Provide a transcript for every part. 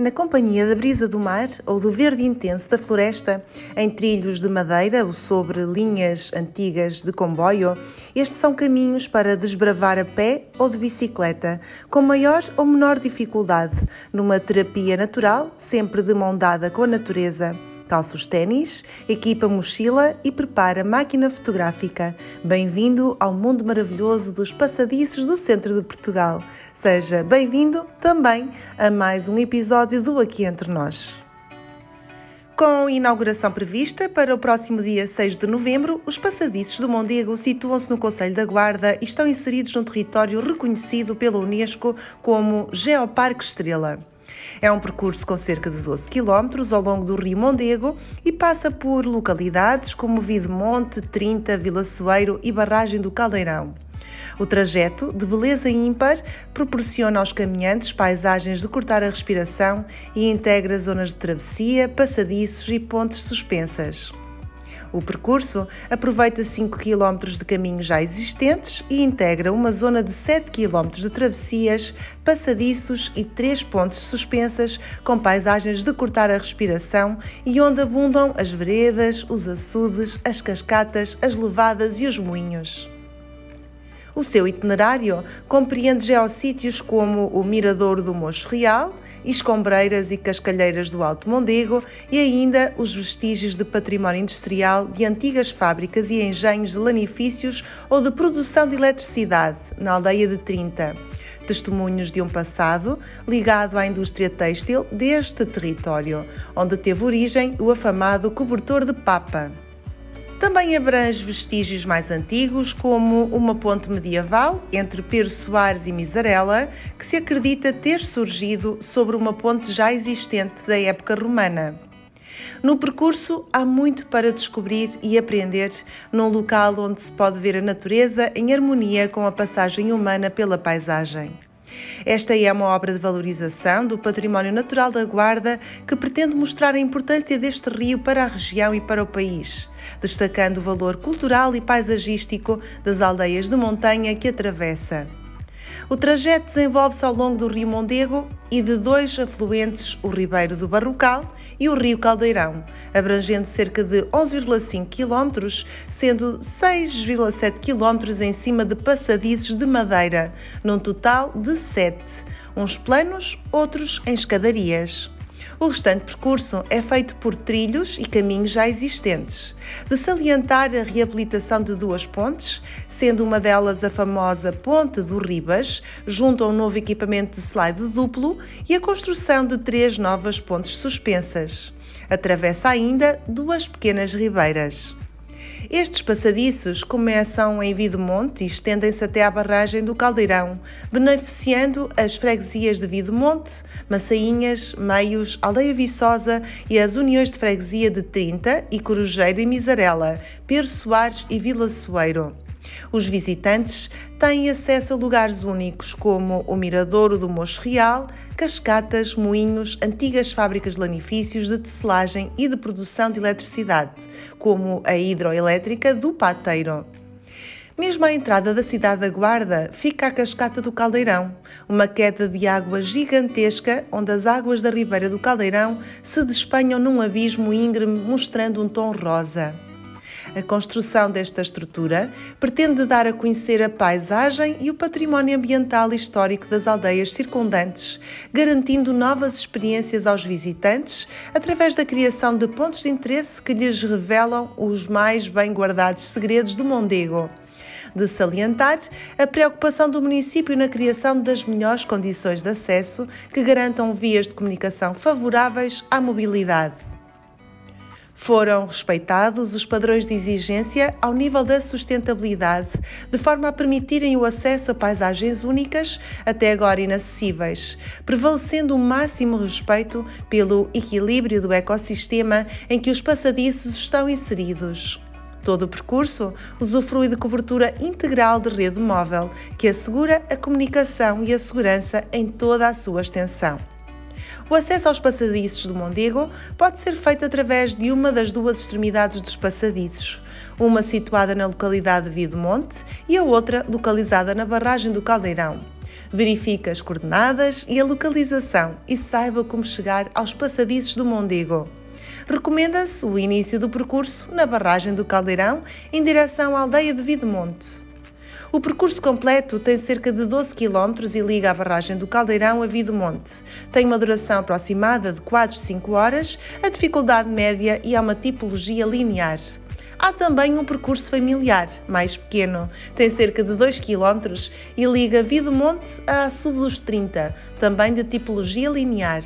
na companhia da brisa do mar ou do verde intenso da floresta, em trilhos de madeira ou sobre linhas antigas de comboio, estes são caminhos para desbravar a pé ou de bicicleta, com maior ou menor dificuldade, numa terapia natural, sempre de mão dada com a natureza calça os ténis, equipa mochila e prepara máquina fotográfica. Bem-vindo ao mundo maravilhoso dos passadiços do centro de Portugal. Seja bem-vindo também a mais um episódio do Aqui Entre Nós. Com inauguração prevista para o próximo dia 6 de novembro, os passadiços do Mondego situam-se no Conselho da Guarda e estão inseridos num território reconhecido pela Unesco como Geoparque Estrela. É um percurso com cerca de 12 km ao longo do Rio Mondego e passa por localidades como Videmonte, Trinta, Vila Soeiro e Barragem do Caldeirão. O trajeto, de beleza ímpar, proporciona aos caminhantes paisagens de cortar a respiração e integra zonas de travessia, passadiços e pontes suspensas. O percurso aproveita 5 km de caminhos já existentes e integra uma zona de 7 km de travessias, passadiços e três pontes suspensas com paisagens de cortar a respiração e onde abundam as veredas, os açudes, as cascatas, as levadas e os moinhos. O seu itinerário compreende geossítios como o Miradouro do Mocho Real, escombreiras e cascalheiras do Alto Mondego e ainda os vestígios de património industrial de antigas fábricas e engenhos de lanifícios ou de produção de eletricidade na aldeia de Trinta. Testemunhos de um passado ligado à indústria têxtil deste território, onde teve origem o afamado cobertor de papa. Também abrange vestígios mais antigos, como uma ponte medieval entre Pedro Soares e Misarela, que se acredita ter surgido sobre uma ponte já existente da época romana. No percurso, há muito para descobrir e aprender num local onde se pode ver a natureza em harmonia com a passagem humana pela paisagem. Esta é uma obra de valorização do património natural da Guarda que pretende mostrar a importância deste rio para a região e para o país, destacando o valor cultural e paisagístico das aldeias de montanha que atravessa. O trajeto desenvolve-se ao longo do Rio Mondego e de dois afluentes, o Ribeiro do Barrocal e o Rio Caldeirão, abrangendo cerca de 11,5 km, sendo 6,7 km em cima de passadizes de madeira, num total de 7, uns planos, outros em escadarias. O restante percurso é feito por trilhos e caminhos já existentes. De salientar a reabilitação de duas pontes, sendo uma delas a famosa Ponte do Ribas, junto a um novo equipamento de slide duplo, e a construção de três novas pontes suspensas. Atravessa ainda duas pequenas ribeiras. Estes passadiços começam em Videmonte e estendem-se até à barragem do Caldeirão, beneficiando as freguesias de Videmonte, Massainhas, Meios, Aldeia Viçosa e as uniões de freguesia de Trinta e Corujeiro e Misarela, Pedro Soares e Vila Soeiro. Os visitantes têm acesso a lugares únicos como o Miradouro do Mocho Real, cascatas, moinhos, antigas fábricas de lanifícios de tecelagem e de produção de eletricidade, como a hidroelétrica do Pateiro. Mesmo à entrada da cidade da Guarda fica a Cascata do Caldeirão, uma queda de água gigantesca onde as águas da ribeira do Caldeirão se despenham num abismo íngreme mostrando um tom rosa. A construção desta estrutura pretende dar a conhecer a paisagem e o património ambiental e histórico das aldeias circundantes, garantindo novas experiências aos visitantes através da criação de pontos de interesse que lhes revelam os mais bem guardados segredos do Mondego de salientar a preocupação do município na criação das melhores condições de acesso que garantam vias de comunicação favoráveis à mobilidade. Foram respeitados os padrões de exigência ao nível da sustentabilidade, de forma a permitirem o acesso a paisagens únicas, até agora inacessíveis, prevalecendo o máximo respeito pelo equilíbrio do ecossistema em que os passadiços estão inseridos. Todo o percurso usufrui de cobertura integral de rede móvel, que assegura a comunicação e a segurança em toda a sua extensão. O acesso aos passadiços do Mondego pode ser feito através de uma das duas extremidades dos passadiços, uma situada na localidade de Videmonte e a outra localizada na barragem do Caldeirão. Verifique as coordenadas e a localização e saiba como chegar aos passadiços do Mondego. Recomenda-se o início do percurso na barragem do Caldeirão em direção à aldeia de Videmonte. O percurso completo tem cerca de 12 km e liga a barragem do Caldeirão a Videmonte. Tem uma duração aproximada de 4 5 horas, a dificuldade média e há uma tipologia linear. Há também um percurso familiar, mais pequeno, tem cerca de 2 km e liga Videmonte a Açude dos 30, também de tipologia linear.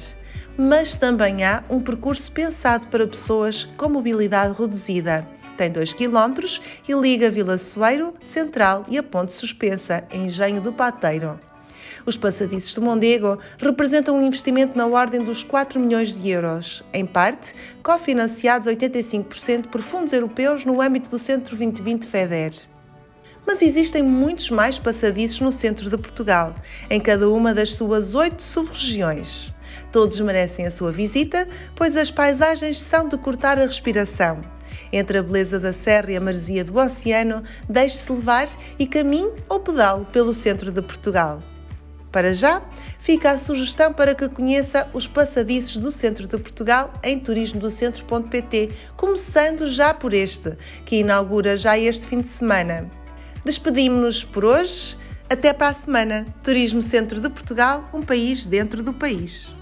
Mas também há um percurso pensado para pessoas com mobilidade reduzida. Tem 2 km e liga Vila Soeiro, Central e a Ponte Suspensa, em Engenho do Pateiro. Os passadiços do Mondego representam um investimento na ordem dos 4 milhões de euros, em parte cofinanciados 85% por fundos europeus no âmbito do Centro 2020 FEDER. Mas existem muitos mais passadiços no centro de Portugal, em cada uma das suas oito sub-regiões. Todos merecem a sua visita, pois as paisagens são de cortar a respiração. Entre a beleza da serra e a maresia do oceano, deixe-se levar e caminhe ou pedale pelo centro de Portugal. Para já, fica a sugestão para que conheça os passadiços do centro de Portugal em turismodocentro.pt, começando já por este, que inaugura já este fim de semana. Despedimos-nos por hoje. Até para a semana. Turismo Centro de Portugal, um país dentro do país.